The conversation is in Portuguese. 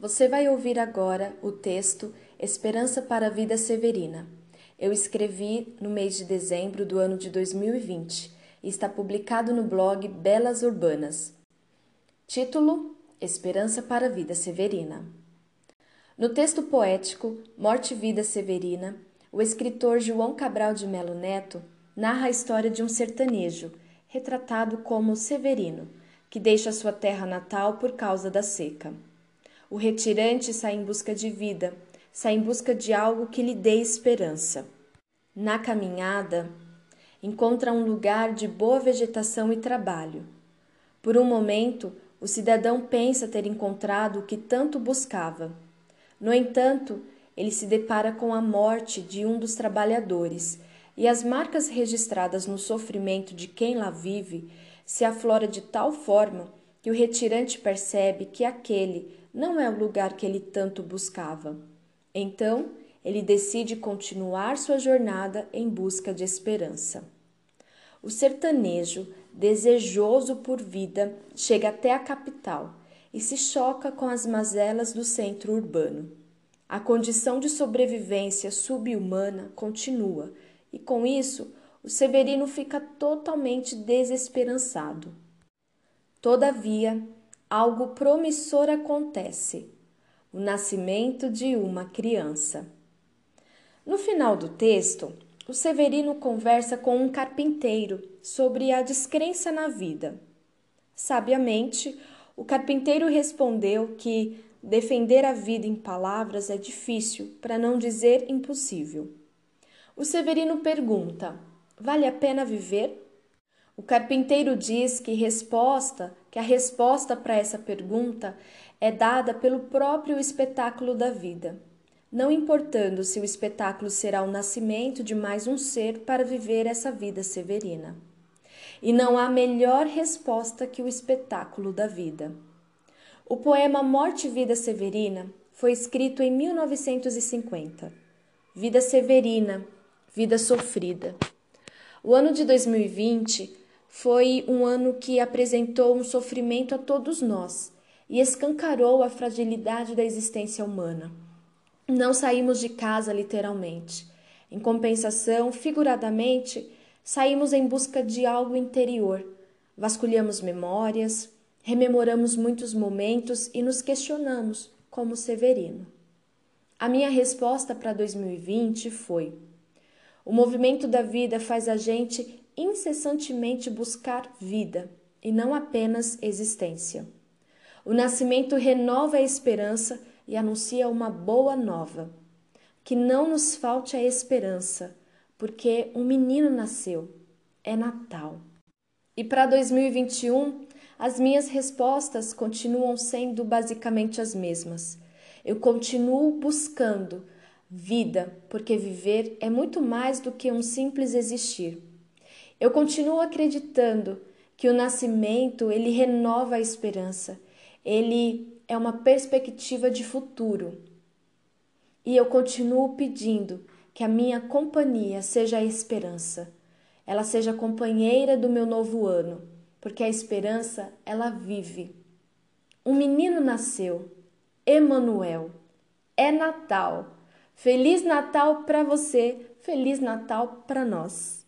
Você vai ouvir agora o texto Esperança para a Vida Severina. Eu escrevi no mês de dezembro do ano de 2020 e está publicado no blog Belas Urbanas. Título: Esperança para a Vida Severina. No texto poético Morte e Vida Severina, o escritor João Cabral de Melo Neto narra a história de um sertanejo, retratado como Severino, que deixa sua terra natal por causa da seca. O retirante sai em busca de vida, sai em busca de algo que lhe dê esperança. Na caminhada, encontra um lugar de boa vegetação e trabalho. Por um momento, o cidadão pensa ter encontrado o que tanto buscava. No entanto, ele se depara com a morte de um dos trabalhadores e as marcas registradas no sofrimento de quem lá vive se aflora de tal forma que o retirante percebe que aquele não é o lugar que ele tanto buscava. Então, ele decide continuar sua jornada em busca de esperança. O sertanejo, desejoso por vida, chega até a capital e se choca com as mazelas do centro urbano. A condição de sobrevivência subhumana continua, e com isso, o Severino fica totalmente desesperançado. Todavia, algo promissor acontece: o nascimento de uma criança. No final do texto, o Severino conversa com um carpinteiro sobre a descrença na vida. Sabiamente, o carpinteiro respondeu que defender a vida em palavras é difícil, para não dizer impossível. O Severino pergunta: vale a pena viver? O carpinteiro diz que resposta, que a resposta para essa pergunta é dada pelo próprio espetáculo da vida, não importando se o espetáculo será o nascimento de mais um ser para viver essa vida severina. E não há melhor resposta que o espetáculo da vida. O poema Morte e Vida Severina foi escrito em 1950. Vida severina, vida sofrida. O ano de 2020 foi um ano que apresentou um sofrimento a todos nós e escancarou a fragilidade da existência humana. Não saímos de casa literalmente. Em compensação, figuradamente, saímos em busca de algo interior. Vasculhamos memórias, rememoramos muitos momentos e nos questionamos, como Severino. A minha resposta para 2020 foi: o movimento da vida faz a gente incessantemente buscar vida e não apenas existência. O nascimento renova a esperança e anuncia uma boa nova. Que não nos falte a esperança, porque um menino nasceu. É Natal. E para 2021, as minhas respostas continuam sendo basicamente as mesmas. Eu continuo buscando vida, porque viver é muito mais do que um simples existir. Eu continuo acreditando que o nascimento, ele renova a esperança. Ele é uma perspectiva de futuro. E eu continuo pedindo que a minha companhia seja a esperança. Ela seja companheira do meu novo ano, porque a esperança, ela vive. Um menino nasceu, Emanuel. É Natal. Feliz Natal para você, feliz Natal para nós.